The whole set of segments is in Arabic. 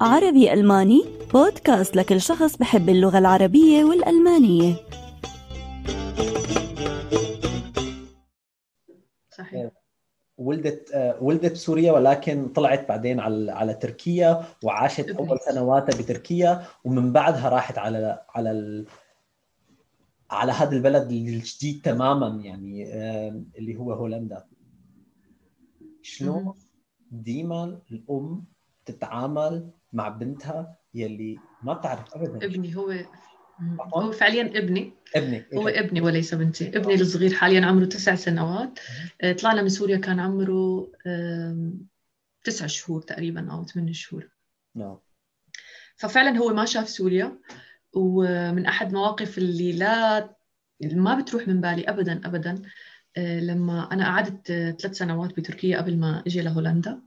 عربي ألماني بودكاست لكل شخص بحب اللغة العربية والألمانية. صحيح. ولدت آه، ولدت بسوريا ولكن طلعت بعدين على على تركيا وعاشت أول سنواتها بتركيا ومن بعدها راحت على على ال... على هذا البلد الجديد تماما يعني اللي هو هولندا. شلون ديما الأم تتعامل مع بنتها يلي ما بتعرف ابدا. ابني هو هو فعليا ابني. ابني هو ابني وليس بنتي. ابني الصغير حاليا عمره تسع سنوات. آه، طلعنا من سوريا كان عمره تسع شهور تقريبا أو ثمان شهور. نعم. ففعلا هو ما شاف سوريا ومن أحد مواقف اللي لا ما بتروح من بالي ابدا ابدا آه، لما أنا قعدت ثلاث سنوات بتركيا قبل ما أجي لهولندا.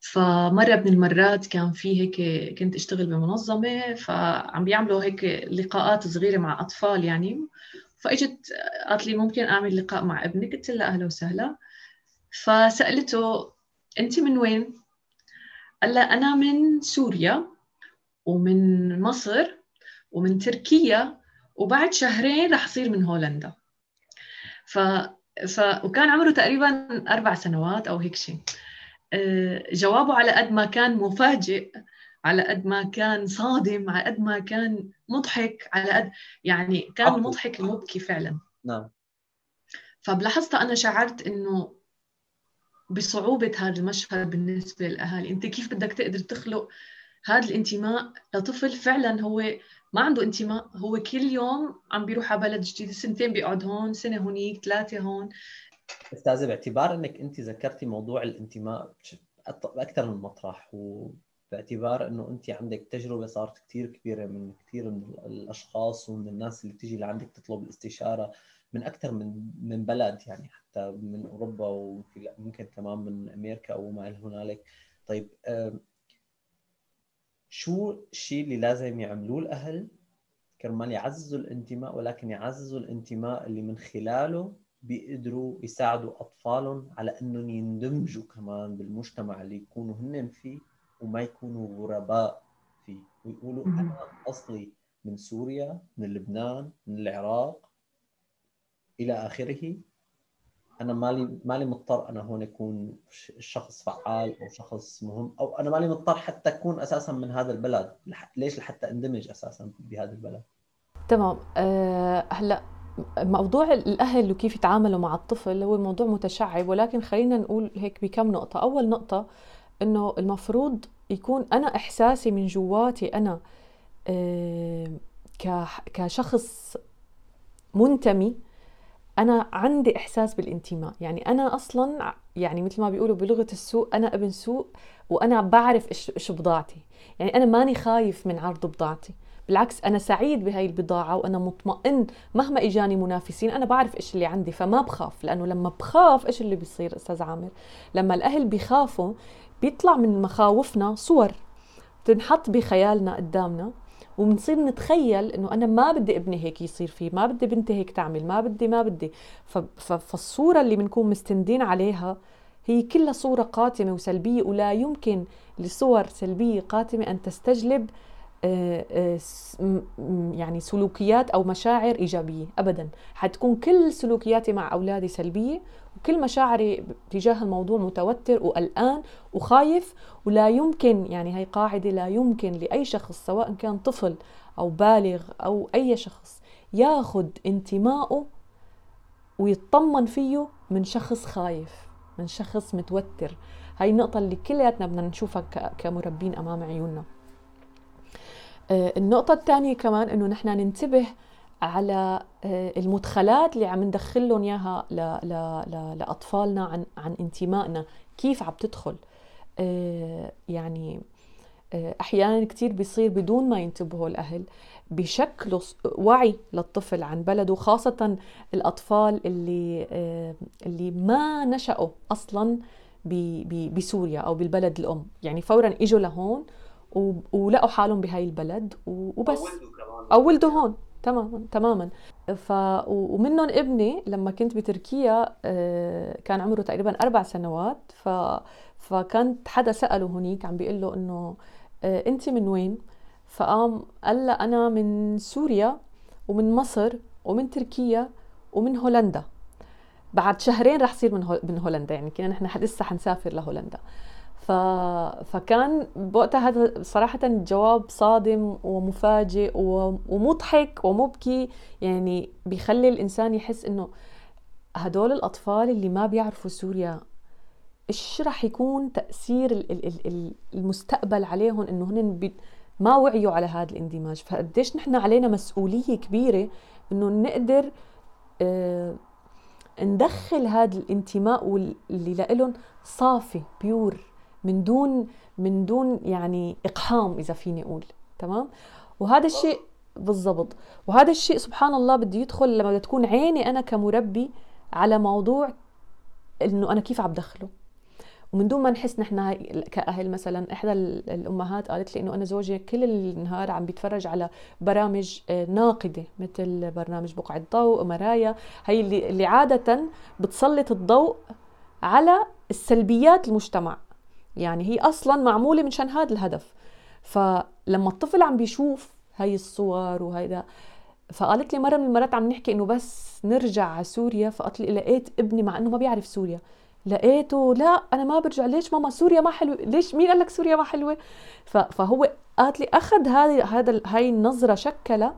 فمرة من المرات كان في هيك كنت أشتغل بمنظمة فعم بيعملوا هيك لقاءات صغيرة مع أطفال يعني. فإجت قالت لي ممكن أعمل لقاء مع ابنك قلت لها أهلا وسهلا. فسألته أنت من وين؟ قال لها أنا من سوريا ومن مصر ومن تركيا وبعد شهرين رح أصير من هولندا. ف... ف... وكان عمره تقريبا أربع سنوات أو هيك شيء جوابه على قد ما كان مفاجئ على قد ما كان صادم على قد ما كان مضحك على قد يعني كان المضحك المبكي فعلا. نعم. فبلحظتها أنا شعرت إنه بصعوبة هذا المشهد بالنسبة للأهالي. أنت كيف بدك تقدر تخلق هذا الانتماء لطفل؟ فعلا هو ما عنده انتماء هو كل يوم عم بيروح على بلد جديد سنتين بيقعد هون سنة هونيك ثلاثة هون. أستاذة باعتبار إنك أنت ذكرتي موضوع الانتماء بأكثر من مطرح وباعتبار إنه أنت عندك تجربة صارت كثير كبيرة من كثير من الأشخاص ومن الناس اللي بتيجي لعندك تطلب الاستشارة من أكثر من من بلد يعني حتى من أوروبا وممكن كمان من أمريكا أو ما إلى هنالك. طيب شو الشيء اللي لازم يعملوه الأهل كرمال يعززوا الانتماء ولكن يعززوا الانتماء اللي من خلاله بيقدروا يساعدوا أطفالهم على إنهم يندمجوا كمان بالمجتمع اللي يكونوا هن فيه وما يكونوا غرباء فيه. ويقولوا أنا أصلي من سوريا من لبنان من العراق إلى آخره. أنا مالي مالي مضطر أنا هون أكون شخص فعال أو شخص مهم أو أنا مالي مضطر حتى أكون أساسا من هذا البلد. ليش لحتى أندمج أساسا بهذا البلد؟ تمام. أه هلأ موضوع الأهل وكيف يتعاملوا مع الطفل هو موضوع متشعب ولكن خلينا نقول هيك بكم نقطة. أول نقطة إنه المفروض يكون أنا إحساسي من جواتي أنا كشخص منتمي أنا عندي إحساس بالانتماء. يعني أنا أصلا يعني مثل ما بيقولوا بلغة السوق أنا ابن سوق وأنا بعرف إيش بضاعتي. يعني أنا ماني خايف من عرض بضاعتي. بالعكس أنا سعيد بهاي البضاعة وأنا مطمئن مهما إجاني منافسين أنا بعرف إيش اللي عندي فما بخاف لأنه لما بخاف إيش اللي بيصير أستاذ عامر؟ لما الأهل بيخافوا بيطلع من مخاوفنا صور بتنحط بخيالنا قدامنا وبنصير نتخيل إنه أنا ما بدي ابني هيك يصير فيه ما بدي بنتي هيك تعمل ما بدي ما بدي. فالصورة اللي بنكون مستندين عليها هي كلها صورة قاتمة وسلبية ولا يمكن لصور سلبية قاتمة أن تستجلب يعني سلوكيات أو مشاعر إيجابية ابدا. حتكون كل سلوكياتي مع أولادي سلبية وكل مشاعري تجاه الموضوع متوتر وقلقان وخايف ولا يمكن يعني هي قاعدة لا يمكن لأي شخص سواء كان طفل أو بالغ أو أي شخص ياخذ انتمائه ويطمن فيه من شخص خايف من شخص متوتر. هاي النقطة اللي كلياتنا بدنا نشوفها كمربين أمام عيوننا. آه، النقطة الثانية كمان إنه نحن ننتبه على آه، المدخلات اللي عم ندخل لهم إياها لأطفالنا عن عن انتمائنا. كيف عم تدخل؟ آه، يعني أحيانا كثير بيصير بدون ما ينتبهوا الأهل بشكلوا وعي للطفل عن بلده خاصة الأطفال اللي اللي ما نشأوا أصلا بسوريا أو بالبلد الأم. يعني فورا إجوا لهون ولقوا حالهم بهاي البلد وبس. أو ولدوا هون. تماما تماما. ف ومنهم ابني لما كنت بتركيا آه، كان عمره تقريبا أربع سنوات. ف فكانت حدا سأله هنيك عم بيقول له إنه آه، أنت من وين؟ فقام قال له أنا من سوريا ومن مصر ومن تركيا ومن هولندا. بعد شهرين رح صير من من هولندا. يعني كنا نحن لسه حنسافر لهولندا. فكان بوقتها هذا صراحة جواب صادم ومفاجئ ومضحك ومبكي يعني بيخلي الإنسان يحس إنه هدول الأطفال اللي ما بيعرفوا سوريا إيش رح يكون تأثير المستقبل عليهم إنه هن. ما وعيوا على هذا الاندماج فقديش نحن علينا مسؤولية كبيرة إنه نقدر آه ندخل هذا الانتماء اللي لهم صافي بيور من دون من دون يعني إقحام إذا فيني أقول تمام؟ وهذا الشيء بالضبط. وهذا الشيء سبحان الله بده يدخل لما تكون عيني أنا كمربي على موضوع إنه أنا كيف عم دخله. ومن دون ما نحس نحن كأهل مثلا إحدى الأمهات قالت لي إنه أنا زوجي كل النهار عم بيتفرج على برامج آه، ناقدة مثل برنامج بقعه ضوء مرايا. هي اللي عادة بتسلط الضوء على السلبيات المجتمع. يعني هي أصلا معمولة من شان هذا الهدف. فلما الطفل عم بيشوف هاي الصور وهيدا فقالت لي مرة من المرات عم نحكي إنه بس نرجع على سوريا فقالت لي لقيت ابني مع إنه ما بيعرف سوريا. لقيته لا أنا ما برجع ليش ماما سوريا ما حلوة؟ ليش مين قال لك سوريا ما حلوة؟ فهو قالت لي أخذ هذه هذا هاي النظرة شكلها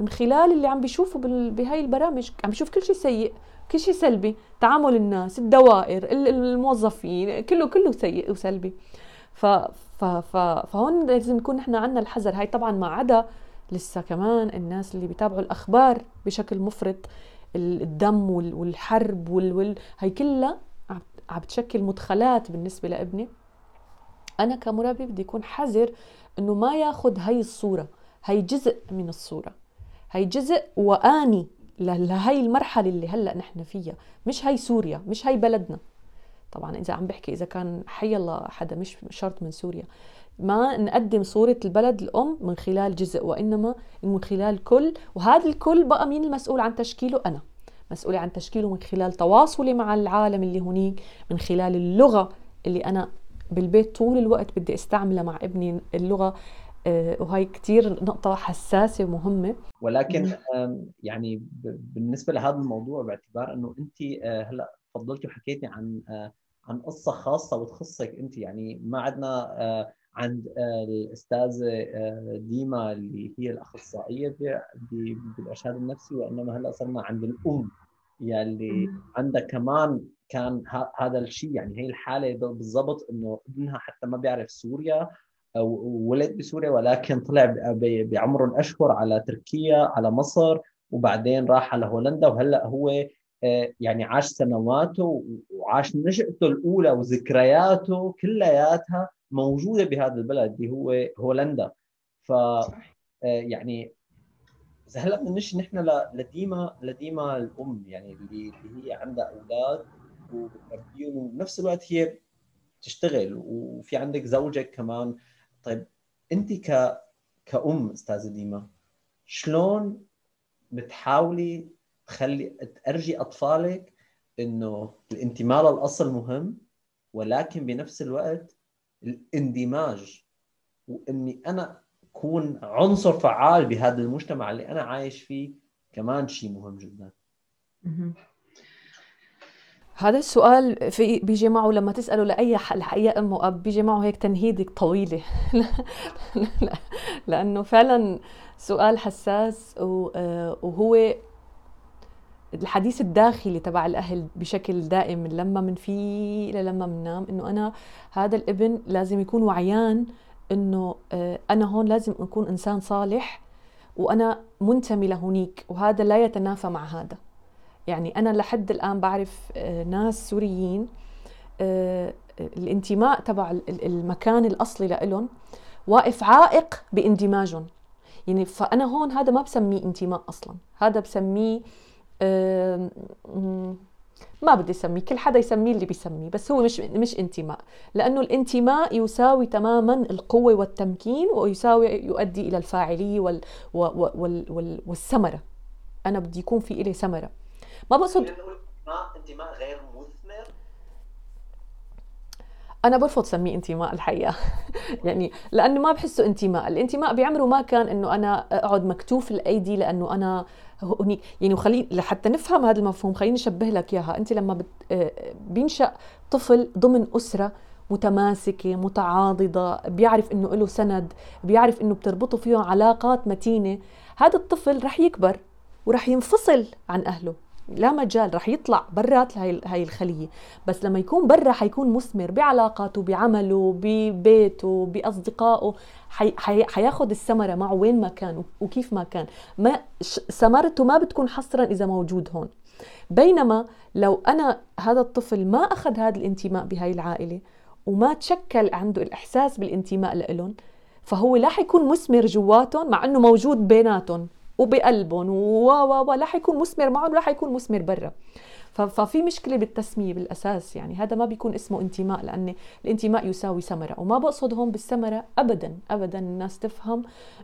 من خلال اللي عم بيشوفه بهاي البرامج عم بيشوف كل شيء سيء. كل شيء سلبي. تعامل الناس الدوائر الموظفين كله كله سيء وسلبي. ف ف ف فهون لازم نكون نحن عندنا الحذر. هاي طبعا ما عدا لسه كمان الناس اللي بيتابعوا الأخبار بشكل مفرط. الدم والحرب وال... وال... هي كلها عم بتشكل مدخلات بالنسبة لابني. أنا كمربي بدي يكون حذر إنه ما ياخذ هي الصورة. هي جزء من الصورة. هي جزء وآني. لهي المرحلة اللي هلأ نحن فيها. مش هي سوريا مش هي بلدنا. طبعا إذا عم بحكي إذا كان حي الله حدا مش شرط من سوريا. ما نقدم صورة البلد الأم من خلال جزء وإنما من خلال كل وهذا الكل بقى مين المسؤول عن تشكيله؟ أنا. مسؤولة عن تشكيله من خلال تواصلي مع العالم اللي هنيك من خلال اللغة اللي أنا بالبيت طول الوقت بدي أستعملها مع ابني اللغة آه، وهي كتير نقطة حساسة ومهمة. ولكن يعني بالنسبة لهذا الموضوع باعتبار أنه أنت آه، هلأ تفضلتي وحكيتي عن آه، عن قصة خاصة وتخصك أنت. يعني ما عندنا عند الأستاذة ديما اللي هي الأخصائية بالإرشاد النفسي وإنما هلأ صرنا عند الأم يلي عندها كمان كان هذا الشيء يعني هي الحالة بالضبط إنه ابنها حتى ما بيعرف سوريا ولد بسوريا ولكن طلع بعمر أشهر على تركيا على مصر وبعدين راح على هولندا. وهلأ هو آه، يعني عاش سنواته وعاش نشأته الأولى وذكرياته كلياتها موجودة بهذا البلد اللي هو هولندا. ف آه، يعني هلأ بدنا نمشي نحن لديما لديما الأم يعني اللي هي عندها أولاد وبتربيهم وبنفس الوقت هي بتشتغل وفي عندك زوجك كمان طيب انت ك كأم أستاذة ديما شلون بتحاولي تخلي تأرجي أطفالك إنه الانتماء للأصل مهم ولكن بنفس الوقت الاندماج وإني أنا أكون عنصر فعال بهذا المجتمع اللي أنا عايش فيه كمان شيء مهم جدا. هذا السؤال في بيجي معه لما تسأله لأي اي أم وأب بيجي معه هيك تنهيدك طويلة. لأنه فعلا سؤال حساس آه، وهو الحديث الداخلي تبع الأهل بشكل دائم لما من فيه لما بننام إنه أنا هذا الابن لازم يكون وعيان إنه آه، أنا هون لازم أكون إنسان صالح وأنا منتمي لهونيك وهذا لا يتنافى مع هذا. يعني أنا لحد الآن بعرف آه، ناس سوريين آه، الانتماء تبع المكان الأصلي لإلهم واقف عائق باندماجهم. يعني فأنا هون هذا ما بسميه انتماء أصلا. هذا بسميه ما بدي أسميه كل حدا يسميه اللي بيسميه بس هو مش مش انتماء. لأنه الانتماء يساوي تماما القوة والتمكين ويساوي يؤدي إلى الفاعلية وال وال وال والثمرة. أنا بدي يكون في إلي ثمرة. ما بقصد انتماء غير مثمر؟ أنا برفض سميه انتماء الحقيقة. يعني لأنه ما بحسه انتماء. الانتماء بعمره ما كان إنه أنا أقعد مكتوف الأيدي لأنه أنا هنيك يعني وخلي لحتى نفهم هذا المفهوم خليني أشبه لك إياها. أنت لما بت... آه، بينشأ طفل ضمن أسرة متماسكة متعاضدة بيعرف إنه له سند بيعرف إنه بتربطه فيه علاقات متينة هذا الطفل رح يكبر ورح ينفصل عن أهله. لا مجال رح يطلع برات هاي الخلية. بس لما يكون برا حيكون مثمر بعلاقاته بعمله ببيته بأصدقائه. حي حي حياخذ الثمرة معه وين ما كان وكيف ما كان. ما ثمرته ما بتكون حصرا إذا موجود هون. بينما لو أنا هذا الطفل ما أخذ هذا الانتماء بهاي العائلة وما تشكل عنده الإحساس بالانتماء لهم فهو لا حيكون مثمر جواتهم مع إنه موجود بيناتهم. وبقلبهم و و لا حيكون مثمر معهم ولا حيكون مثمر برا. ففي مشكلة بالتسمية بالأساس يعني هذا ما بيكون اسمه انتماء لأن الانتماء يساوي ثمرة وما بقصد هون بالثمرة ابدا ابدا الناس تفهم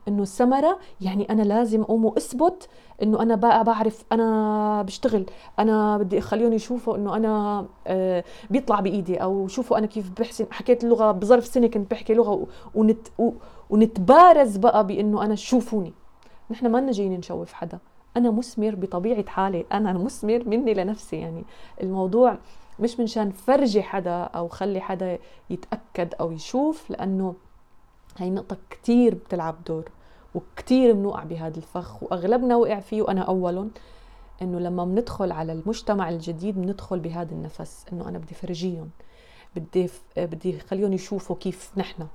إنه الثمرة يعني أنا لازم أقوم وأثبت إنه أنا بقى بعرف أنا بشتغل أنا بدي اخليهم يشوفوا إنه أنا آه، بيطلع بإيدي أو شوفوا أنا كيف بحسن حكيت اللغة بظرف سنة كنت بحكي لغة ونت ونتبارز بقى بإنه أنا شوفوني. نحن ما جايين نشوف حدا. أنا مثمر بطبيعة حالي. أنا مثمر مني لنفسي يعني. الموضوع مش منشان فرجي حدا أو خلي حدا يتأكد أو يشوف لأنه هي نقطة كثير بتلعب دور وكثير بنوقع بهذا الفخ وأغلبنا وقع فيه. وأنا أولهم إنه لما بندخل على المجتمع الجديد بندخل بهذا النفس إنه أنا بدي فرجيهم. بدي بدي خليهم يشوفوا كيف نحن.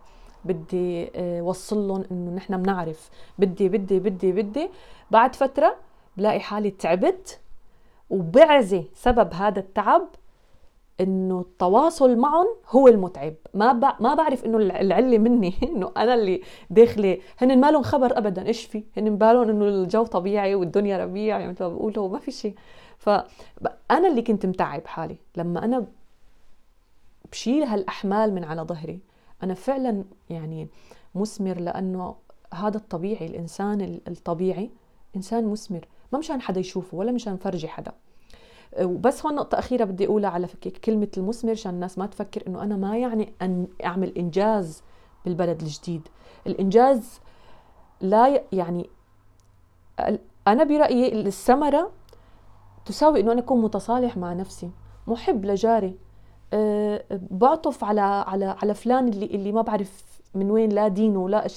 بدي آه، وصل لهم إنه نحن بنعرف. بدي بدي بدي بدي. بعد فترة بلاقي حالي تعبت وبعزي سبب هذا التعب إنه التواصل معهم هو المتعب. ما ما بعرف إنه العلة مني إنه أنا اللي داخلة. هن ما لهم خبر ابدا إيش في؟ هن بالهم إنه الجو طبيعي والدنيا ربيع يعني مثل ما بقولوا؟ ما في شيء فانا اللي كنت متعب حالي. لما أنا بشيل هالأحمال من على ظهري أنا فعلا يعني مثمر لأنه هذا الطبيعي الإنسان الطبيعي إنسان مثمر ما مشان حدا يشوفه ولا مشان فرجي حدا. وبس هون نقطة أخيرة بدي أقولها على كلمة المثمر عشان الناس ما تفكر إنه أنا ما يعني أن أعمل إنجاز بالبلد الجديد. الإنجاز لا يعني أنا برأيي الثمرة تساوي إنه أنا أكون متصالح مع نفسي محب لجاري. أه بعطف على على على فلان اللي اللي ما بعرف من وين لا دينه ولا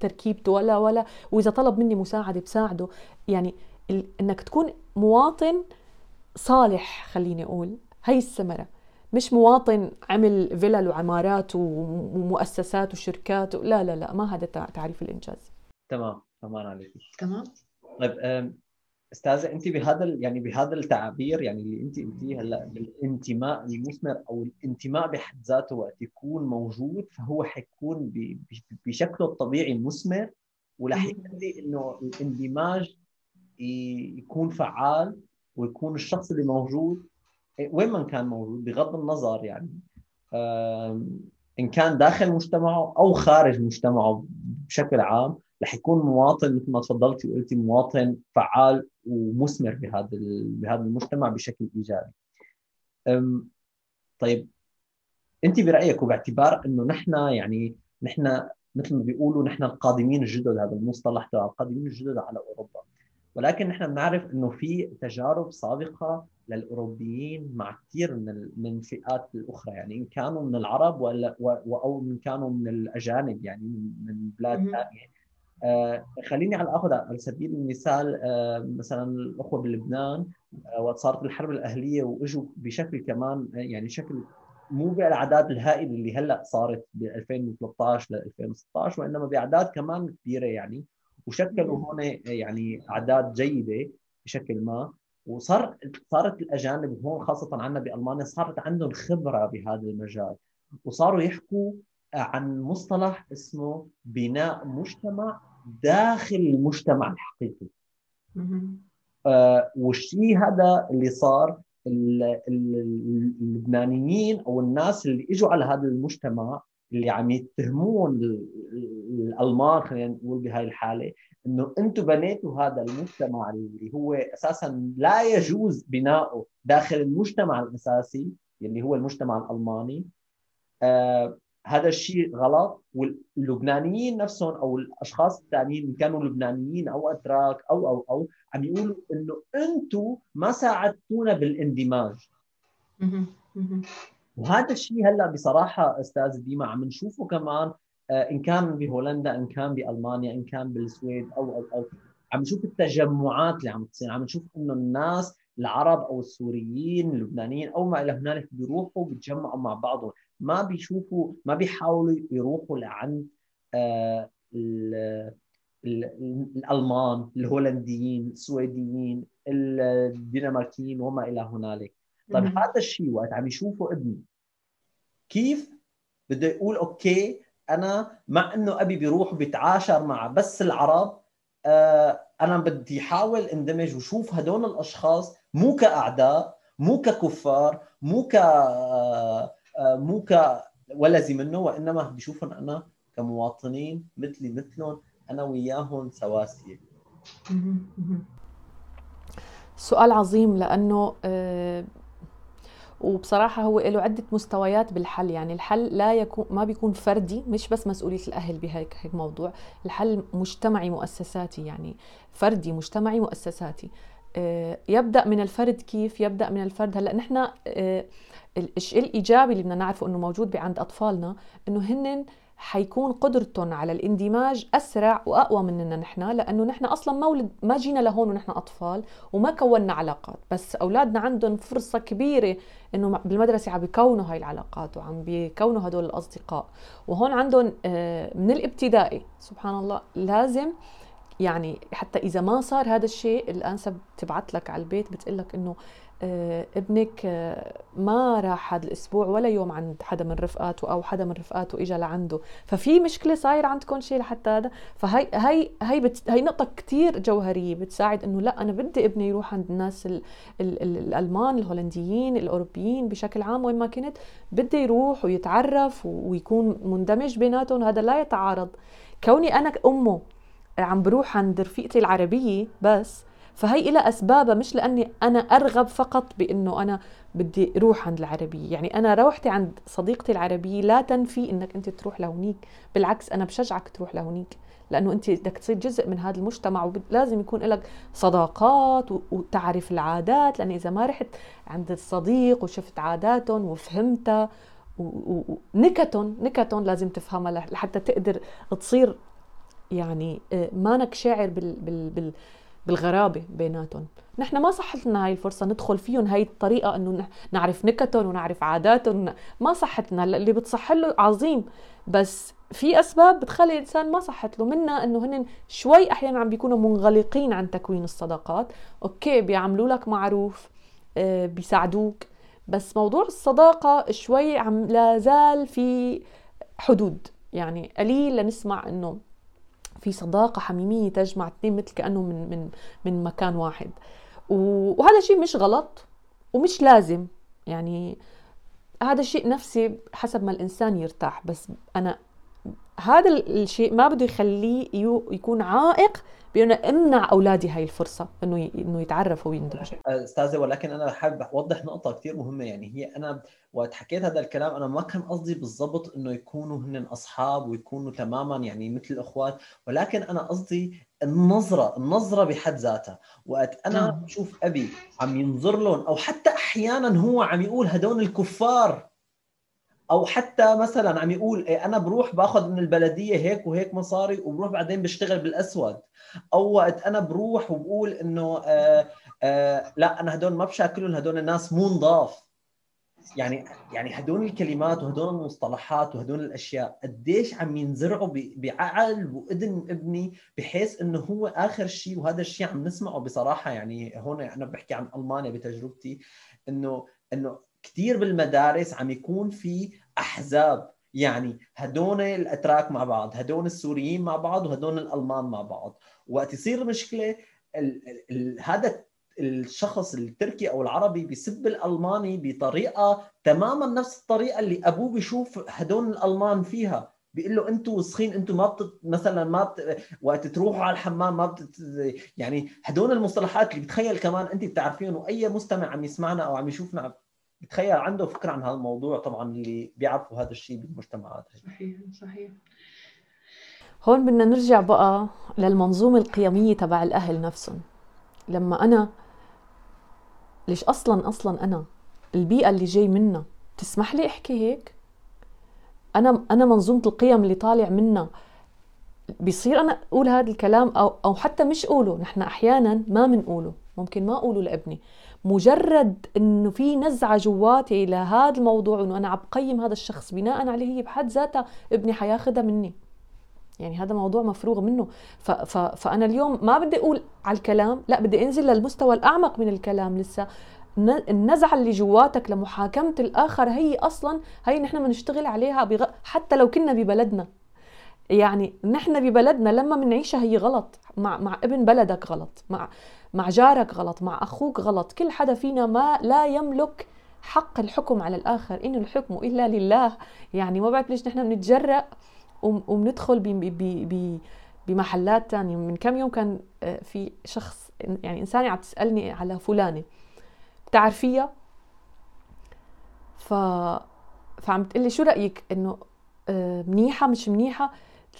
تركيبته ولا ولا وإذا طلب مني مساعدة بساعده. يعني إنك تكون مواطن صالح خليني أقول هي الثمرة. مش مواطن عمل فيلل وعمارات ومؤسسات وشركات لا لا لا ما هذا تعريف الإنجاز. تمام تمام عليك. تمام. طيب أستاذة أنت بهذا يعني بهذا التعبير يعني اللي أنت قلتيه هلأ بالانتماء المثمر أو الانتماء بحد ذاته وقت يكون موجود فهو حيكون بشكله الطبيعي مثمر ورح يخلي إنه الاندماج يكون فعال ويكون الشخص اللي موجود وين ما كان موجود بغض النظر يعني إن كان داخل مجتمعه أو خارج مجتمعه بشكل عام رح يكون مواطن مثل ما تفضلتي وقلتي مواطن فعال ومثمر بهذا بهذا المجتمع بشكل إيجابي. طيب أنت برأيك وباعتبار إنه نحن يعني نحن مثل ما بيقولوا نحن القادمين الجدد هذا المصطلح تبع القادمين الجدد على أوروبا. ولكن نحن بنعرف إنه في تجارب سابقة للأوروبيين مع كثير من من الفئات الأخرى يعني إن كانوا من العرب ولا أو إن كانوا من الأجانب يعني من بلاد ثانية. آه خليني على اخذ على سبيل المثال آه مثلا الأخوة بلبنان آه وقت صارت الحرب الأهلية وإجوا بشكل كمان آه، يعني شكل مو بالاعداد الهائله اللي هلأ صارت ب 2013 ل 2016 وإنما بأعداد كمان كبيرة يعني. وشكلوا هون آه، يعني أعداد جيدة بشكل ما. وصار صارت الأجانب هون خاصة عندنا بألمانيا صارت عندهم خبرة بهذا المجال. وصاروا يحكوا عن مصطلح اسمه بناء مجتمع داخل المجتمع الحقيقي. آه والشيء هذا اللي صار اللبنانيين أو الناس اللي إجوا على هذا المجتمع اللي عم يتهمون الألمان خلينا نقول بهاي الحالة إنه أنتم بنيتوا هذا المجتمع اللي هو أساسا لا يجوز بناؤه داخل المجتمع الأساسي اللي هو المجتمع الألماني. آه هذا الشيء غلط واللبنانيين نفسهم أو الأشخاص الثانيين ان كانوا لبنانيين أو أتراك أو أو أو عم يقولوا إنه أنتم ما ساعدتونا بالاندماج. وهذا الشيء هلأ بصراحة أستاذ ديما عم نشوفه كمان آه، إن كان بهولندا إن كان بألمانيا إن كان بالسويد أو أو أو عم نشوف التجمعات اللي عم تصير. عم نشوف إنه الناس العرب أو السوريين اللبنانيين أو ما إلى هنالك بيروحوا بيتجمعوا مع بعضهم. ما بيشوفوا ما بيحاولوا يروحوا لعند آه الألمان الهولنديين السويديين الدنماركيين وما إلى هنالك. طيب هذا الشيء وقت عم يشوفوا ابني. كيف بده يقول أوكي أنا مع إنه أبي بيروح بيتعاشر مع بس العرب آه أنا بدي أحاول أندمج وشوف هدول الأشخاص مو كأعداء مو ككفار مو ك آه مو ك ولزي منه وإنما بشوفهم أنا كمواطنين مثلي مثلهم أنا وياهم سواسية. سؤال عظيم لأنه آه، وبصراحة هو له عدة مستويات بالحل. يعني الحل لا يكون ما بيكون فردي مش بس مسؤولية الأهل بهيك هيك موضوع. الحل مجتمعي مؤسساتي يعني فردي مجتمعي مؤسساتي. آه، يبدأ من الفرد كيف يبدأ من الفرد. هلأ نحن آه، الشيء الإيجابي اللي بدنا نعرفه إنه موجود عند أطفالنا إنه هن حيكون قدرتهم على الاندماج أسرع وأقوى مننا نحن لأنه نحن أصلا مولد ما جينا لهون ونحن أطفال وما كونا علاقات بس أولادنا عندهم فرصة كبيرة إنه بالمدرسة عم بيكونوا هاي العلاقات وعم بيكونوا هدول الأصدقاء. وهون عندهم آه، من الابتدائي سبحان الله لازم يعني حتى إذا ما صار هذا الشيء الانسب تبعت لك على البيت بتقول لك إنه آه، ابنك آه، ما راح هذا الأسبوع ولا يوم عند حدا من رفقاته أو حدا من رفقاته اجى لعنده. ففي مشكلة صاير عندكم شيء لحتى هذا؟ فهي هي هي بت هي نقطة كثير جوهرية بتساعد إنه لا أنا بدي ابني يروح عند الناس ال ال ال الألمان الهولنديين الأوروبيين بشكل عام وين ما كنت بدي يروح ويتعرف ويكون مندمج بيناتهم هذا لا يتعارض. كوني أنا أمه عم بروح عند رفيقتي العربية بس فهي لها أسبابها مش لأني أنا أرغب فقط بأنه أنا بدي أروح عند العربية. يعني أنا روحتي عند صديقتي العربية لا تنفي أنك أنت تروح لهونيك بالعكس أنا بشجعك تروح لهونيك لأنه أنت بدك تصير جزء من هذا المجتمع ولازم يكون لك صداقات وتعرف العادات لأن إذا ما رحت عند الصديق وشفت عاداتهم وفهمتها ونكتهم نكتهم لازم تفهمها لحتى تقدر تصير يعني آه، مانك شاعر بال, بال, بال بالغرابة بيناتهم. نحن ما صحت لنا هاي الفرصة ندخل فيهم هاي الطريقة إنه نعرف نكتهم ونعرف عاداتهم. ما صحت لنا اللي بتصح له عظيم. بس في أسباب بتخلي الإنسان ما صحت له. منها إنه هن شوي أحيانا عم بيكونوا منغلقين عن تكوين الصداقات. okay بيعملوا لك معروف آه، بيساعدوك. بس موضوع الصداقة شوي عم لا زال في حدود. يعني قليل لنسمع إنه في صداقة حميمية تجمع اثنين مثل كأنه من من من مكان واحد. وهذا الشيء مش غلط ومش لازم. يعني هذا الشيء نفسي حسب ما الإنسان يرتاح. بس أنا هذا الشيء ما بده يخليه يكون عائق بأنه امنع أولادي هاي الفرصة إنه إنه يتعرفوا ويندمجوا. أستاذة ولكن أنا حابب أوضح نقطة كثير مهمة. يعني هي أنا وقت حكيت هذا الكلام أنا ما كان قصدي بالضبط إنه يكونوا هن أصحاب ويكونوا تماما يعني مثل الأخوات ولكن أنا قصدي النظرة النظرة بحد ذاتها. وقت أنا نعم. بشوف أبي عم ينظر لهم أو حتى أحيانا هو عم يقول هدول الكفار. أو حتى مثلا عم يقول إيه أنا بروح باخذ من البلدية هيك وهيك مصاري وبروح بعدين بشتغل بالأسود. أو وقت أنا بروح وبقول إنه آه، آه، لا أنا هدول ما بشاكلهم هدول الناس مو نضاف يعني يعني هدول الكلمات وهدول المصطلحات وهدول الأشياء قديش عم ينزرعوا بعقل وإذن ابني بحيث إنه هو آخر شيء وهذا الشيء عم نسمعه. بصراحة يعني هون أنا بحكي عن ألمانيا بتجربتي إنه إنه كثير بالمدارس عم يكون في أحزاب. يعني هدول الأتراك مع بعض هدول السوريين مع بعض وهدول الألمان مع بعض. وقت يصير مشكلة هذا الشخص التركي أو العربي بيسب الألماني بطريقة تماما نفس الطريقة اللي أبوه بيشوف هدول الألمان فيها. بيقول له أنتم وسخين أنتم ما بتت... مثلا ما بت... وقت تروحوا على الحمام ما بتت... يعني هدول المصطلحات اللي بتخيل كمان انت بتعرفيهم وأي مستمع عم يسمعنا أو عم يشوفنا بتخيل عنده فكرة عن هذا الموضوع طبعا اللي بيعرفوا هذا الشيء بالمجتمعات صحيح صحيح. هون بدنا نرجع بقى للمنظومة القيمية تبع الأهل نفسهم. لما أنا ليش أصلا أصلا أنا البيئة اللي جاي منها تسمح لي أحكي هيك؟ أنا أنا منظومة القيم اللي طالع منها بيصير أنا أقول هذا الكلام أو أو حتى مش أقوله نحن أحيانا ما بنقوله ممكن ما أقوله لابني. مجرد إنه في نزعة جواتي لهذا الموضوع إنه أنا عم بقيم هذا الشخص بناء عليه هي بحد ذاتها ابني حياخذها مني. يعني هذا موضوع مفروغ منه. ف ف فأنا اليوم ما بدي أقول على الكلام لا بدي أنزل للمستوى الأعمق من الكلام لسه. النزعة اللي جواتك لمحاكمة الآخر هي أصلا هي نحن بنشتغل عليها بغ... حتى لو كنا ببلدنا. يعني نحن ببلدنا لما بنعيشها هي غلط مع مع ابن بلدك غلط مع مع جارك غلط مع أخوك غلط كل حدا فينا ما لا يملك حق الحكم على الآخر ان الحكم إلا لله. يعني ما بعرف ليش نحن بنتجرأ وبندخل بمحلات تانية. من كم يوم كان آه، في شخص يعني إنسانة عم تسألني على فلانة بتعرفيها؟ ف فعم تقلي شو رأيك؟ إنه آه، منيحة مش منيحة؟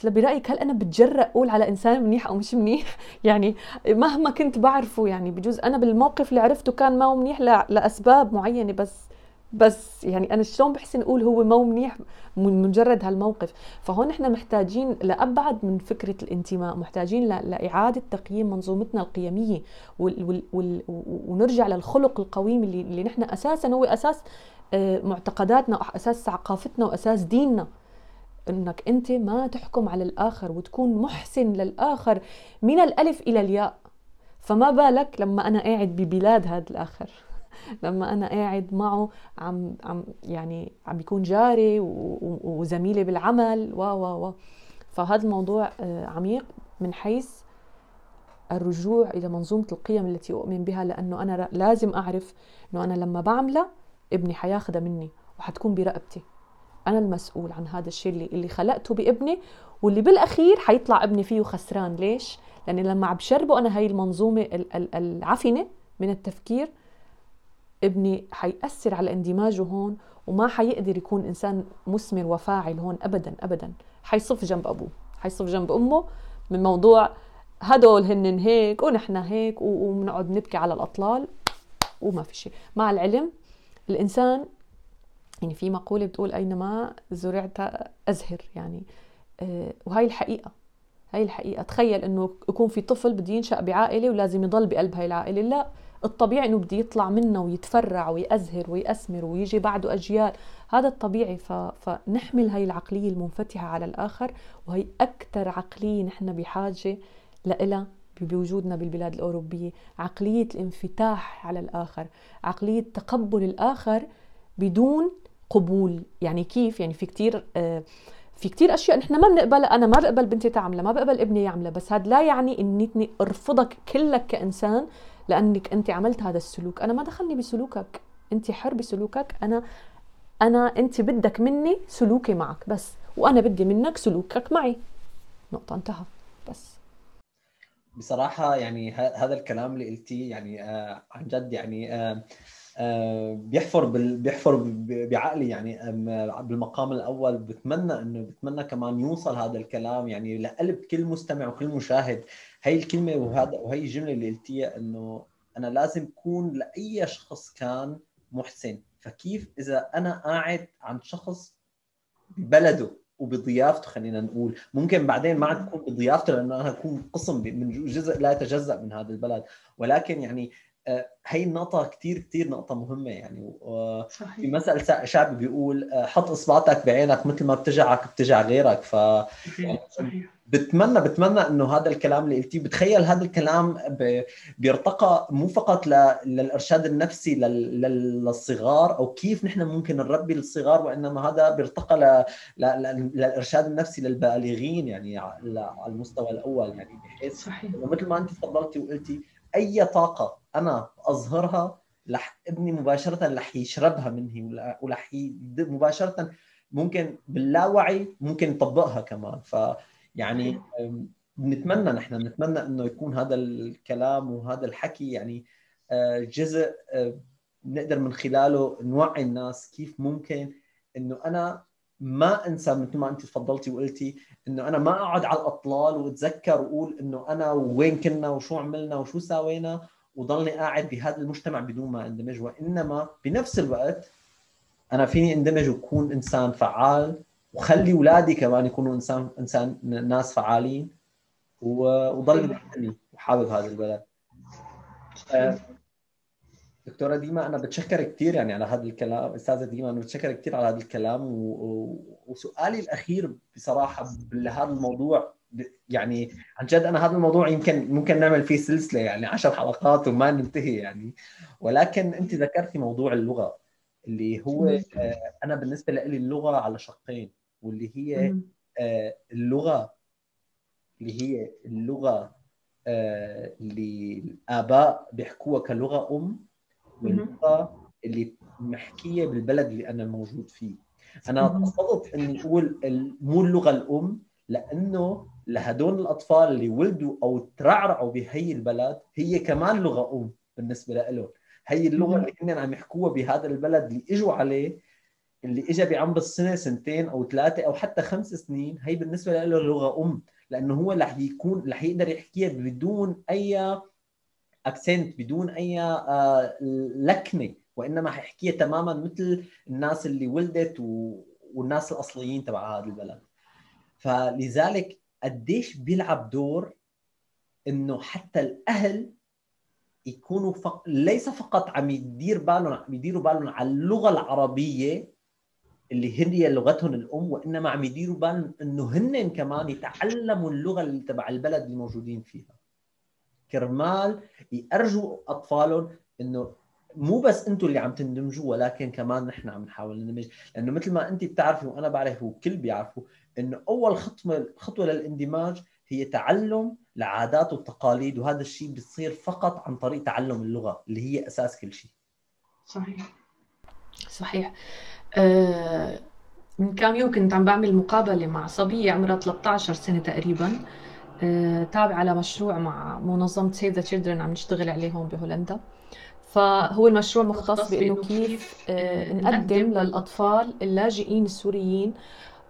برأيك هل أنا بتجرأ أقول على إنسان منيح أو مش منيح؟ يعني مهما كنت بعرفه يعني بجوز أنا بالموقف اللي عرفته كان ما هو منيح لأسباب معينة بس بس يعني أنا شلون بحسن أقول هو مو منيح من مجرد هالموقف؟ فهون إحنا محتاجين لأبعد من فكرة الانتماء محتاجين لإعادة تقييم منظومتنا القيمية ونرجع للخلق القويم اللي, اللي نحن أساسا هو أساس آه، معتقداتنا واساس ثقافتنا وأساس ديننا. إنك أنت ما تحكم على الآخر وتكون محسن للآخر من الألف إلى الياء. فما بالك لما أنا قاعد ببلاد هذا الآخر؟ لما أنا قاعد معه عم عم يعني عم بيكون جاري وزميلي بالعمل و و و. فهذا الموضوع آه، عميق من حيث الرجوع إلى منظومة القيم التي أؤمن بها لأنه أنا لازم أعرف إنه أنا لما بعملها ابني حياخذها مني وحتكون برقبتي. أنا المسؤول عن هذا الشيء اللي اللي خلقته بابني واللي بالأخير حيطلع ابني فيه خسران. ليش؟ لأني لما عم بشربه أنا هاي المنظومة العفنة من التفكير ابني حيأثر على اندماجه هون وما حيقدر يكون إنسان مثمر وفاعل هون ابدا ابدا. حيصف جنب أبوه حيصف جنب أمه من موضوع هدول هن هيك ونحن هيك وبنقعد نبكي على الأطلال. وما في شيء. مع العلم الإنسان يعني في مقولة بتقول أينما زرعت أزهر يعني آه، وهي الحقيقة هاي الحقيقة. تخيل إنه يكون في طفل بده ينشأ بعائلة ولازم يضل بقلب هاي العائلة. لا الطبيعي إنه بده يطلع منه ويتفرع ويأزهر ويأسمر ويجي بعده أجيال. هذا الطبيعي. ف... فنحمل هاي العقلية المنفتحة على الآخر وهي أكثر عقلية نحن بحاجة لإلها بوجودنا بالبلاد الأوروبية. عقلية الانفتاح على الآخر عقلية تقبل الآخر بدون قبول. يعني كيف؟ يعني في كتير آه في كتير أشياء نحن ما بنقبلها أنا ما بقبل بنتي تعملها ما بقبل ابني يعملها بس هذا لا يعني اني أرفضك كلك كإنسان لأنك أنت عملت هذا السلوك. أنا ما دخلني بسلوكك. أنت حر بسلوكك. أنا أنا أنت بدك مني سلوكي معك بس وأنا بدي منك سلوكك معي. نقطة انتهى. بس. بصراحة يعني هذا الكلام اللي قلتيه يعني آه عن جد يعني آه آه، بيحفر بيحفر بعقلي يعني. بالمقام الأول بتمنى إنه بتمنى كمان يوصل هذا الكلام يعني لقلب كل مستمع وكل مشاهد. هي الكلمة وهذا وهي الجملة اللي قلتيها إنه أنا لازم أكون لأي شخص كان محسن. فكيف إذا أنا قاعد عند شخص ببلده وبضيافته خلينا نقول. ممكن بعدين ما عاد تكون بضيافته لأنه أنا أكون قسم من جزء لا يتجزأ من هذا البلد. ولكن يعني هي النقطة كثير كثير نقطة مهمة يعني صحيح. في مثل شعبي بيقول آه، حط اصبعتك بعينك مثل ما بتجعك بتجع غيرك ف يعني صحيح. بتمنى بتمنى إنه هذا الكلام اللي قلتيه بتخيل هذا الكلام بيرتقى مو فقط للإرشاد النفسي للصغار أو كيف نحن ممكن نربي الصغار وإنما هذا بيرتقى للإرشاد النفسي للبالغين يعني على المستوى الأول يعني بحيث صحيح مثل ما أنت تفضلتي وقلتي أي طاقة أنا أظهرها رح ابني مباشرة رح يشربها مني ورح مباشرة ممكن باللاوعي ممكن يطبقها كمان. فيعني بنتمنى نحن بنتمنى إنه يكون هذا الكلام وهذا الحكي يعني آه، جزء آه، نقدر من خلاله نوعي الناس كيف ممكن إنه أنا ما أنسى مثل ما أنت تفضلتي وقلتي إنه أنا ما أقعد على الأطلال وأتذكر وأقول إنه أنا وين كنا وشو عملنا وشو سوينا وضلني قاعد بهذا المجتمع بدون ما اندمج وإنما بنفس الوقت أنا فيني اندمج وكون إنسان فعال وخلي اولادي كمان يكونوا انسان انسان ناس فعالين وضل محتمي وحابب هذا البلد. آه، دكتورة ديما أنا بتشكر كثير يعني على هذا الكلام أستاذة ديما أنا بتشكر كثير على هذا الكلام و... وسؤالي الأخير بصراحة بهذا الموضوع يعني عن جد أنا هذا الموضوع يمكن ممكن نعمل فيه سلسلة يعني عشر حلقات وما ننتهي يعني. ولكن أنت ذكرتي موضوع اللغة اللي هو آه، أنا بالنسبة لي اللغة على شقين واللي هي آه، اللغة اللي هي اللغة آه، اللي الآباء بيحكوها كلغة أم واللغة اللي محكية بالبلد اللي أنا موجود فيه. أنا قصدت إني أقول مو اللغة الأم لأنه لهدول الأطفال اللي ولدوا أو ترعرعوا بهي البلد هي كمان لغة أم بالنسبة لهم هي اللغة اللي هن عم يحكوها بهذا البلد اللي إجوا عليه اللي اجى بعمر السنة سنتين أو ثلاثة أو حتى خمس سنين هي بالنسبة له لغة أم لأنه هو رح يكون رح يقدر يحكيها بدون أي اكسنت بدون أي آه، لكنة وإنما حيحكيها تماما مثل الناس اللي ولدت والناس الأصليين تبع هذا البلد. فلذلك قديش بيلعب دور إنه حتى الأهل يكونوا فق... ليس فقط عم يدير بالهم عم يديروا بالهم على اللغة العربية اللي هي لغتهم الأم وإنما عم يديروا بالهم إنه هن كمان يتعلموا اللغة اللي تبع البلد اللي موجودين فيها. كرمال يأرجوا أطفالهم إنه مو بس أنتم اللي عم تندمجوا ولكن كمان نحن عم نحاول نندمج لأنه مثل ما انت بتعرفي وأنا بعرف والكل بيعرفوا إنه أول خطوة خطوة للإندماج هي تعلم العادات والتقاليد وهذا الشيء بيصير فقط عن طريق تعلم اللغة اللي هي أساس كل شيء. صحيح. صحيح. آه من كم يوم كنت عم بعمل مقابلة مع صبية عمرها 13 سنة تقريبا. آه تابعة لمشروع مع منظمة سيف ذا تشيلدرن عم نشتغل عليه هون بهولندا. فهو المشروع مختص بأنه كيف آه نقدم للأطفال اللاجئين السوريين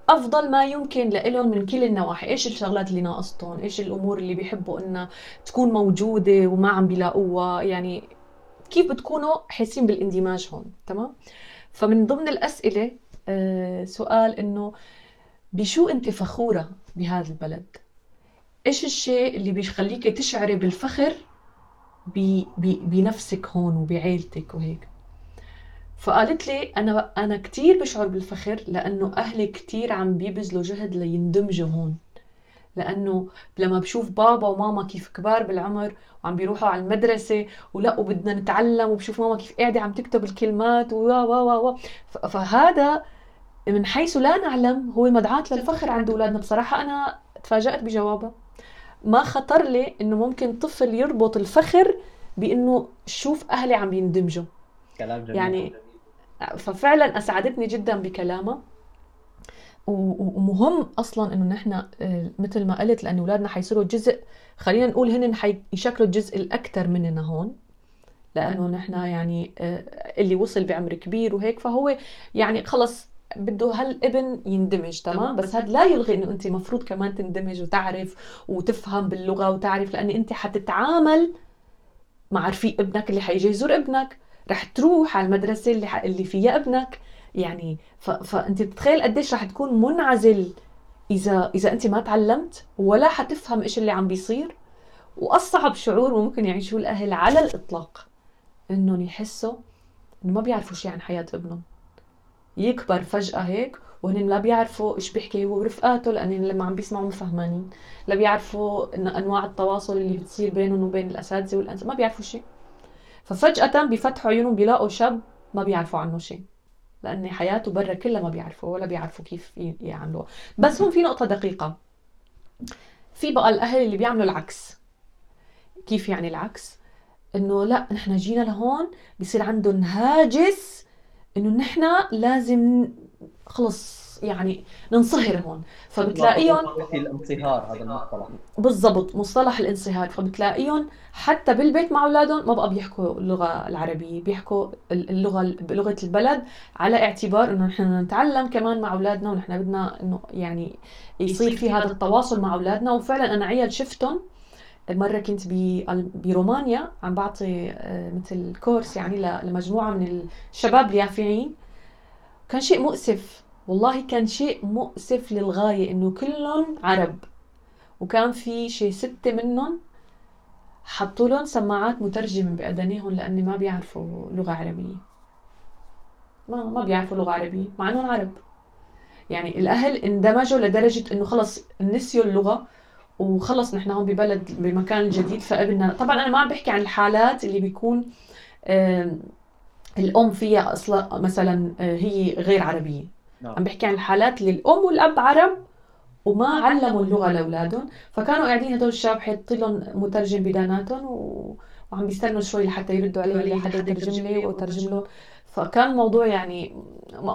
أفضل ما يمكن لهم من كل النواحي. إيش الشغلات اللي ناقصتهم؟ إيش الأمور اللي بيحبوا انها تكون موجودة وما عم بيلاقوها؟ يعني كيف بتكونوا حاسين بالإندماج هون؟ تمام؟ فمن ضمن الأسئلة آه سؤال إنه بشو أنت فخورة بهذا البلد؟ إيش الشيء اللي بيخليك تشعري بالفخر بنفسك هون وبعيلتك وهيك. فقالت لي أنا أنا كثير بشعر بالفخر لأنه أهلي كثير عم بيبذلوا جهد ليندمجوا هون. لأنه لما بشوف بابا وماما كيف كبار بالعمر وعم بيروحوا على المدرسة ولا وبدنا نتعلم وبشوف ماما كيف قاعدة عم تكتب الكلمات و و و فهذا من حيث لا نعلم هو مدعاة للفخر عند أولادنا. بصراحة أنا تفاجأت بجوابها. ما خطر لي إنه ممكن طفل يربط الفخر بإنه شوف أهلي عم يندمجوا. كلام جميل. يعني ففعلا اسعدتني جدا بكلامها ومهم أصلا إنه نحن آه، مثل ما قلت لأن أولادنا حيصيروا جزء خلينا نقول هن حيشكلوا الجزء الأكثر مننا هون. لأنه نحن يعني آه، اللي وصل بعمر كبير وهيك فهو يعني خلص بده هالابن يندمج تمام؟ بس هذا لا يلغي إنه أنت المفروض كمان تندمج وتعرف وتفهم باللغة وتعرف لأن أنت حتتعامل مع رفيق ابنك اللي حيجي يزور ابنك رح تروح على المدرسة اللي, ح... اللي فيها ابنك. يعني ف... فأنت بتتخيل قديش رح تكون منعزل إذا إذا أنت ما تعلمت ولا حتفهم إيش اللي عم بيصير. وأصعب شعور ممكن يعيشوه الأهل على الإطلاق إنهم يحسوا إنه ما بيعرفوا شيء عن حياة ابنهم. يكبر فجأة هيك وهن لا بيعرفوا إيش بيحكي هو ورفقاته لأن لما عم بيسمعوا مو فهمانين لا بيعرفوا أنواع التواصل اللي بتصير بينهم وبين الأساتذة والانس ما بيعرفوا شيء. ففجأة بيفتحوا عيونهم بيلاقوا شاب ما بيعرفوا عنه شيء. لأن حياته برا كلها ما بيعرفوا ولا بيعرفوا كيف يعملوها بس هون في نقطة دقيقة. في بقى الأهل اللي بيعملوا العكس. كيف يعني العكس؟ إنه لا نحن جينا لهون بصير عندهم هاجس إنه نحن لازم خلص يعني ننصهر هون. فبتلاقيهم في الانصهار هذا المصطلح. بالضبط مصطلح الانصهار. فبتلاقيهم حتى بالبيت مع أولادهم ما بقى بيحكوا اللغة العربية بيحكوا اللغة بلغة البلد على اعتبار إنه نحن نتعلم كمان مع أولادنا ونحن بدنا إنه يعني يصير في هذا التواصل مع أولادنا. وفعلا أنا عيال شفتهم مرة كنت برومانيا عم بعطي آه، مثل كورس يعني لمجموعة من الشباب اليافعين. كان شيء مؤسف والله كان شيء مؤسف للغاية إنه كلهم عرب. وكان في شيء ستة منهم حطوا لهم سماعات مترجمة بأذانيهم لأني ما بيعرفوا لغة عربية. ما ما بيعرفوا لغة عربية مع إنهم عرب. يعني الأهل اندمجوا لدرجة إنه خلص نسيوا اللغة وخلص نحن هون ببلد بمكان جديد. فقبلنا طبعا أنا ما عم بحكي عن الحالات اللي بيكون الأم فيها أصلا مثلا آه، هي غير عربية. نعم. عم بحكي عن الحالات اللي الأم والأب عرب وما علموا اللغة لأولادهم. فكانوا قاعدين هدول الشباب حيط لهم مترجم بداناتهم و... وعم بيستنوا شوي لحتى يردوا عليه لحتى يترجم لي وترجم لهم. فكان الموضوع يعني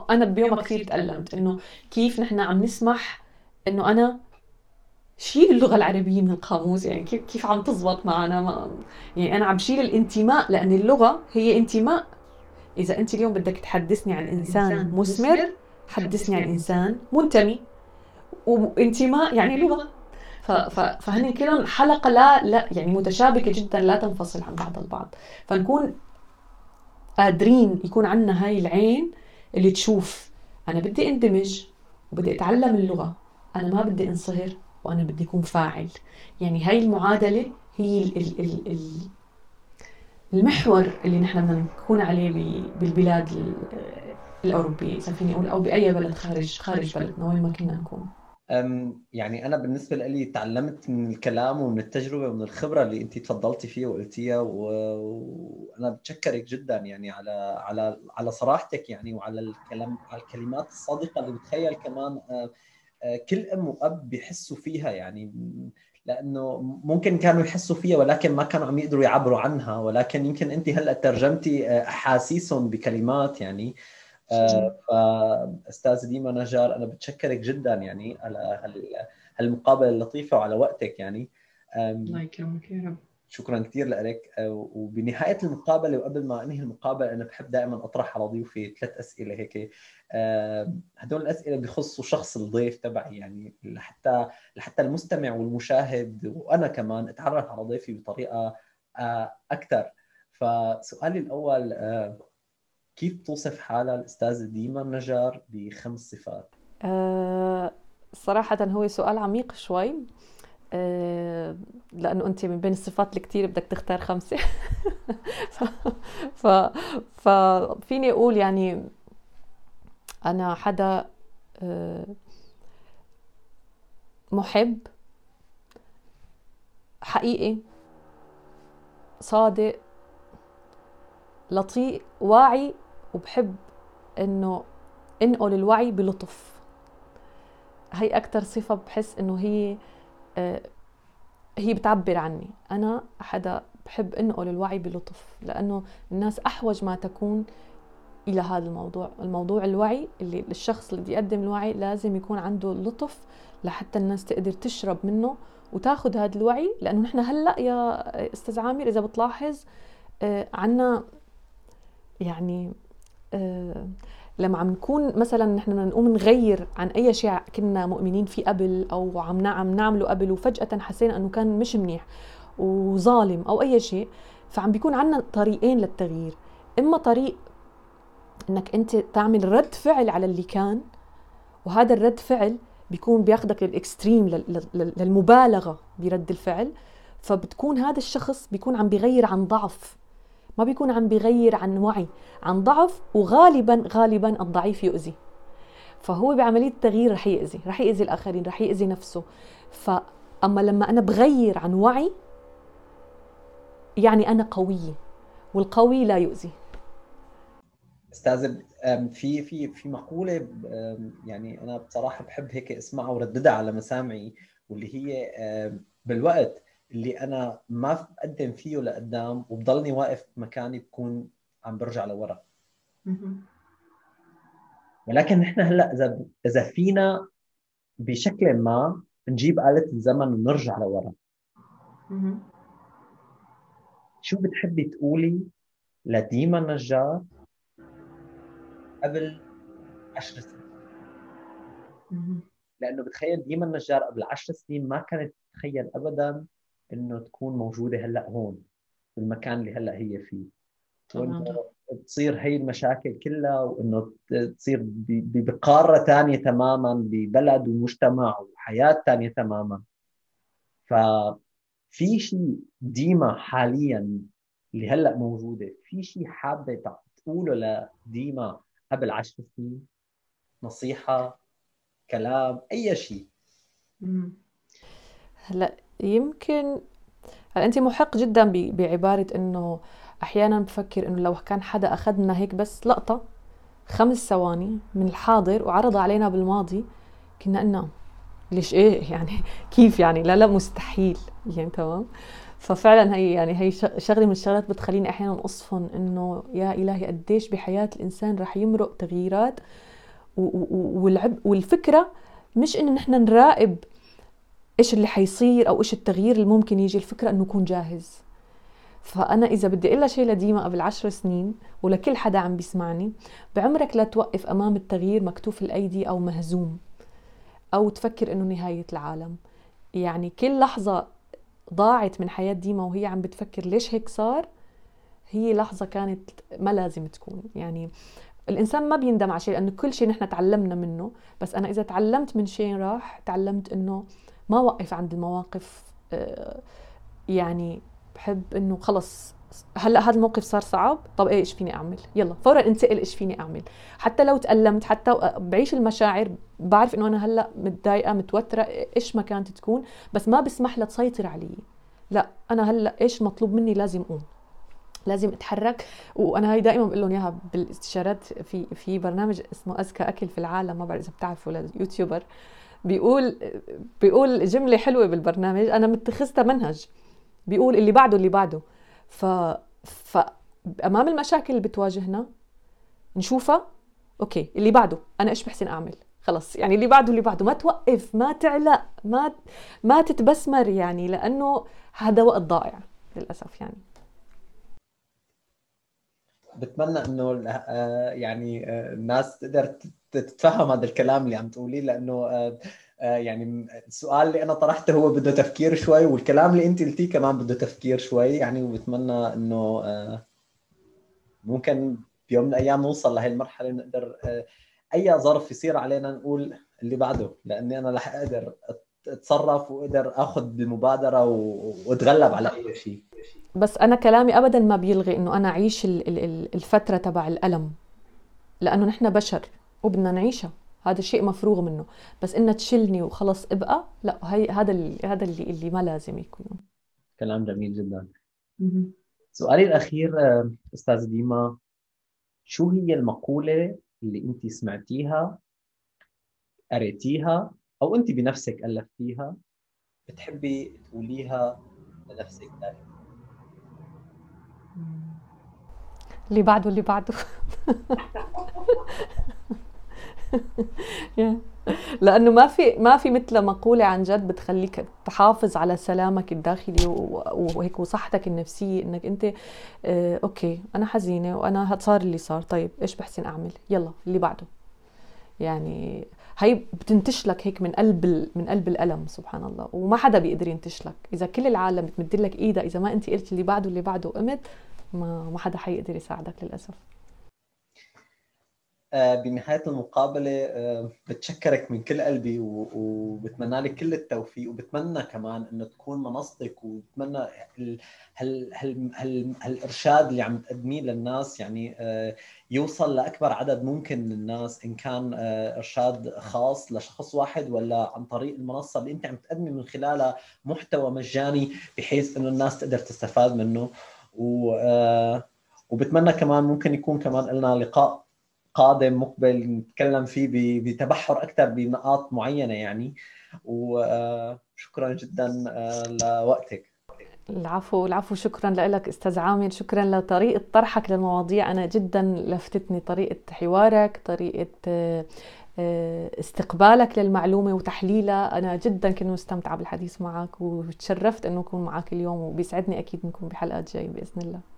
أنا بيومها كثير تألمت. إنه كيف نحن عم نسمح إنه أنا شيل اللغة العربية من القاموس؟ يعني كيف كيف عم تزبط معنا؟ ما يعني أنا عم شيل الانتماء لأن اللغة هي انتماء. إذا أنت اليوم بدك تحدثني عن إنسان مثمر حدثني عن إنسان منتمي. وانتماء يعني لغة. فهن كلهم حلقة لا لا يعني متشابكة جدا لا تنفصل عن بعض البعض. فنكون قادرين يكون عندنا هاي العين اللي تشوف أنا بدي اندمج وبدي أتعلم اللغة أنا ما بدي انصهر. وأنا بدي أكون فاعل. يعني هاي المعادلة هي ال ال ال ال المحور اللي نحن بدنا نكون عليه بالبلاد الأوروبية إذا فيني أقول أو بأي بلد خارج خارج بلدنا وين ما كنا نكون. يعني أنا بالنسبة لي تعلمت من الكلام ومن التجربة ومن الخبرة اللي انت تفضلتي فيها وقلتيها وأنا بتشكرك جدا يعني على على على صراحتك يعني وعلى الكلام على الكلمات الصادقة اللي بتخيل كمان كل ام واب بيحسوا فيها يعني لأنه ممكن كانوا يحسوا فيها ولكن ما كانوا عم يقدروا يعبروا عنها. ولكن يمكن أنت هلأ ترجمتي آه، أحاسيسهم بكلمات يعني. آه، فاستاذ ديما نجار أنا بتشكرك جدا يعني على هالمقابلة اللطيفة وعلى وقتك يعني. الله يكرمك يا رب. شكرا كثير لك. وبنهاية المقابلة وقبل ما أنهي المقابلة أنا بحب دائما أطرح على ضيوفي ثلاث أسئلة هيك. هدول الأسئلة بيخصوا شخص الضيف تبعي يعني لحتى لحتى المستمع والمشاهد وأنا كمان أتعرف على ضيفي بطريقة آه، أكثر. فسؤالي الأول كيف توصف حالها الأستاذة ديما النجار بخمس صفات؟ صراحة هو سؤال عميق شوي. لأنه أنت من بين الصفات الكتير بدك تختار خمسة. ف... ففيني أقول يعني أنا حدا آه، محب حقيقي صادق لطيف واعي وبحب إنه إنقل الوعي بلطف. هي أكثر صفة بحس إنه هي آه، هي بتعبر عني. أنا حدا بحب انقل الوعي بلطف لأنه الناس أحوج ما تكون إلى هذا الموضوع. الموضوع الوعي اللي الشخص اللي بيقدم الوعي لازم يكون عنده لطف لحتى الناس تقدر تشرب منه وتاخذ هذا الوعي. لأنه نحن هلأ يا أستاذ عامر إذا بتلاحظ آه، عنا يعني آه، لما عم نكون مثلا نحن بدنا نقوم نغير عن أي شيء كنا مؤمنين فيه قبل أو عم عم نعمله قبل وفجأة حسينا إنه كان مش منيح وظالم أو أي شيء فعم بيكون عندنا طريقين للتغيير. إما طريق إنك أنت تعمل رد فعل على اللي كان وهذا الرد فعل بيكون بياخدك للإكستريم للمبالغة برد الفعل. فبتكون هذا الشخص بيكون عم بيغير عن ضعف. ما بيكون عم بيغير عن وعي عن ضعف وغالبا غالبا الضعيف يؤذي. فهو بعملية التغيير رح يأذي رح يأذي الآخرين رح يأذي نفسه. فأما لما أنا بغير عن وعي يعني أنا قوية والقوي لا يؤذي. أستاذ في في في مقولة يعني أنا بصراحة بحب هيك اسمعها ورددها على مسامعي واللي هي بالوقت اللي أنا ما بقدم فيه لقدام وبضلني واقف مكاني بكون عم برجع لورا. ولكن نحن هلأ إذا إذا فينا بشكل ما نجيب آلة الزمن ونرجع لورا. شو بتحبي تقولي لديما النجار قبل عشر سنين؟ لأنه بتخيل ديما النجار قبل عشر سنين ما كانت تتخيل ابدا إنه تكون موجودة هلأ هون بالمكان اللي هلأ هي فيه. تصير هي المشاكل كلها وإنه تصير بقاره ثانية تماما ببلد ومجتمع وحياة ثانية تماما. ففي شيء ديما حاليا اللي هلأ موجودة في شيء حابة تقوله لديما قبل عشر سنين؟ نصيحة كلام أي شيء. هلأ يمكن هلا انت محق جدا بعبارة إنه أحيانا بفكر إنه لو كان حدا أخذنا هيك بس لقطة خمس ثواني من الحاضر وعرضها علينا بالماضي كنا قلنا ليش إيه؟ يعني كيف يعني؟ لا لا مستحيل. يعني تمام؟ ففعلا هي يعني هي شغلة من الشغلات بتخليني أحيانا أصفن إنه يا إلهي قديش بحياة الإنسان رح يمرق تغييرات والعب والفكرة مش إنه نحن نراقب إيش اللي حيصير أو إيش التغيير اللي ممكن يجي؟ الفكرة إنه نكون جاهز. فأنا إذا بدي أقول شيء لديما قبل عشر سنين ولكل حدا عم بيسمعني بعمرك لا توقف أمام التغيير مكتوف الأيدي أو مهزوم أو تفكر إنه نهاية العالم. يعني كل لحظة ضاعت من حياة ديما وهي عم بتفكر ليش هيك صار هي لحظة كانت ما لازم تكون. يعني الإنسان ما بيندم على شيء لأنه كل شيء نحن تعلمنا منه بس أنا إذا تعلمت من شيء راح تعلمت إنه ما وقف عند المواقف آه، يعني بحب إنه خلص هلأ هذا الموقف صار صعب طب إيه إيش فيني أعمل؟ يلا فورا انتقل إيش فيني أعمل؟ حتى لو تألمت حتى بعيش المشاعر بعرف إنه أنا هلأ متضايقة متوترة إيش ما كانت تكون بس ما بسمح لها تسيطر علي. لأ أنا هلأ إيش مطلوب مني لازم أقوم. لازم أتحرك. وأنا هاي دائما بقول لهم إياها بالاستشارات في في برنامج اسمه اذكى أكل في العالم ما بعرف إذا بتعرفوا يوتيوبر بيقول بيقول جملة حلوة بالبرنامج أنا متخذتها منهج. بيقول اللي بعده اللي بعده. ف ف أمام المشاكل اللي بتواجهنا نشوفها أوكي اللي بعده أنا إيش بحسن أعمل؟ خلص يعني اللي بعده اللي بعده. ما توقف ما تعلق ما ما تتبسمر يعني لأنه هذا وقت ضائع للأسف يعني. بتمنى إنه آه، يعني آه، الناس تقدر تتفهم هذا الكلام اللي عم تقوليه لأنه آه، يعني السؤال اللي أنا طرحته هو بده تفكير شوي والكلام اللي أنت قلتيه كمان بده تفكير شوي. يعني وبتمنى إنه ممكن بيوم من الأيام نوصل لهي المرحلة نقدر أي ظرف يصير علينا نقول اللي بعده لأني أنا رح أقدر أتصرف وأقدر آخذ المبادره وأتغلب على أي شيء. بس أنا كلامي ابدا ما بيلغي إنه أنا أعيش الفترة تبع الألم لأنه نحن بشر. وبدنا نعيشها. هذا شيء مفروغ منه. بس إنها تشلني وخلص إبقى لا هي هذا اللي هذا اللي اللي ما لازم يكون. كلام جميل جدا. سؤالي الأخير أستاذ ديما شو هي المقولة اللي أنت سمعتيها قريتيها أو أنت بنفسك ألفتيها بتحبي تقوليها لنفسك دائما؟ اللي بعده اللي بعده. لأنه ما في ما في مثل مقولة عن جد بتخليك تحافظ على سلامك الداخلي وهيك وصحتك النفسية إنك أنت آه أوكي أنا حزينة وأنا صار اللي صار طيب إيش بحسن أعمل؟ يلا اللي بعده. يعني هي بتنتش لك هيك من قلب من قلب الألم سبحان الله. وما حدا بيقدر ينتش لك. إذا كل العالم بتمد لك إيدها إذا ما أنت قلت اللي بعده اللي بعده قمت ما ما حدا حيقدر يساعدك للأسف. آه، بنهاية المقابلة آه، بتشكرك من كل قلبي وبتمنى لك كل التوفيق وبتمنى كمان إنه تكون منصتك وبتمنى هال هال هال هالإرشاد اللي عم تقدميه للناس يعني آه، يوصل لأكبر عدد ممكن من الناس إن كان إرشاد خاص لشخص واحد ولا عن طريق المنصة اللي أنت عم تقدمي من خلالها محتوى مجاني بحيث إنه الناس تقدر تستفاد منه. و وبتمنى كمان ممكن يكون كمان لنا لقاء قادم مقبل نتكلم فيه بتبحر أكثر بنقاط معينة يعني. وشكرا جدا لوقتك. العفو العفو شكرا لك أستاذ عامر. شكرا لطريقة طرحك للمواضيع. أنا جدا لفتتني طريقة حوارك طريقة آه، آه، استقبالك للمعلومة وتحليلها. أنا جدا كنت مستمتعة بالحديث معك وتشرفت إنه أكون معك اليوم وبيسعدني أكيد نكون بحلقات جاية بإذن الله.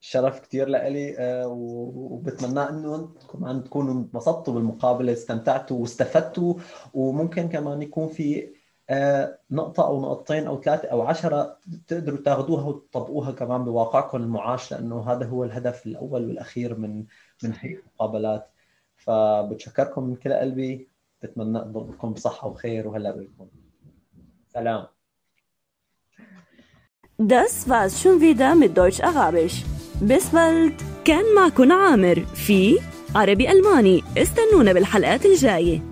شرف كثير لإلي آه، وبتمنى إنه كمان تكونوا انبسطتوا بالمقابلة استمتعتوا واستفدتوا وممكن كمان يكون في آه، نقطة أو نقطتين أو ثلاثة أو عشرة تقدروا تاخذوها وتطبقوها كمان بواقعكم المعاش لأنه هذا هو الهدف الأول والأخير من من هي المقابلات. فبتشكركم من كل قلبي. بتمنى تضلكم بصحة وخير وهلا بكم سلام. Das war's schon wieder mit Deutsch-Arabisch. Bis bald. كان معكم عامر في عربي ألماني استنونا بالحلقات الجاية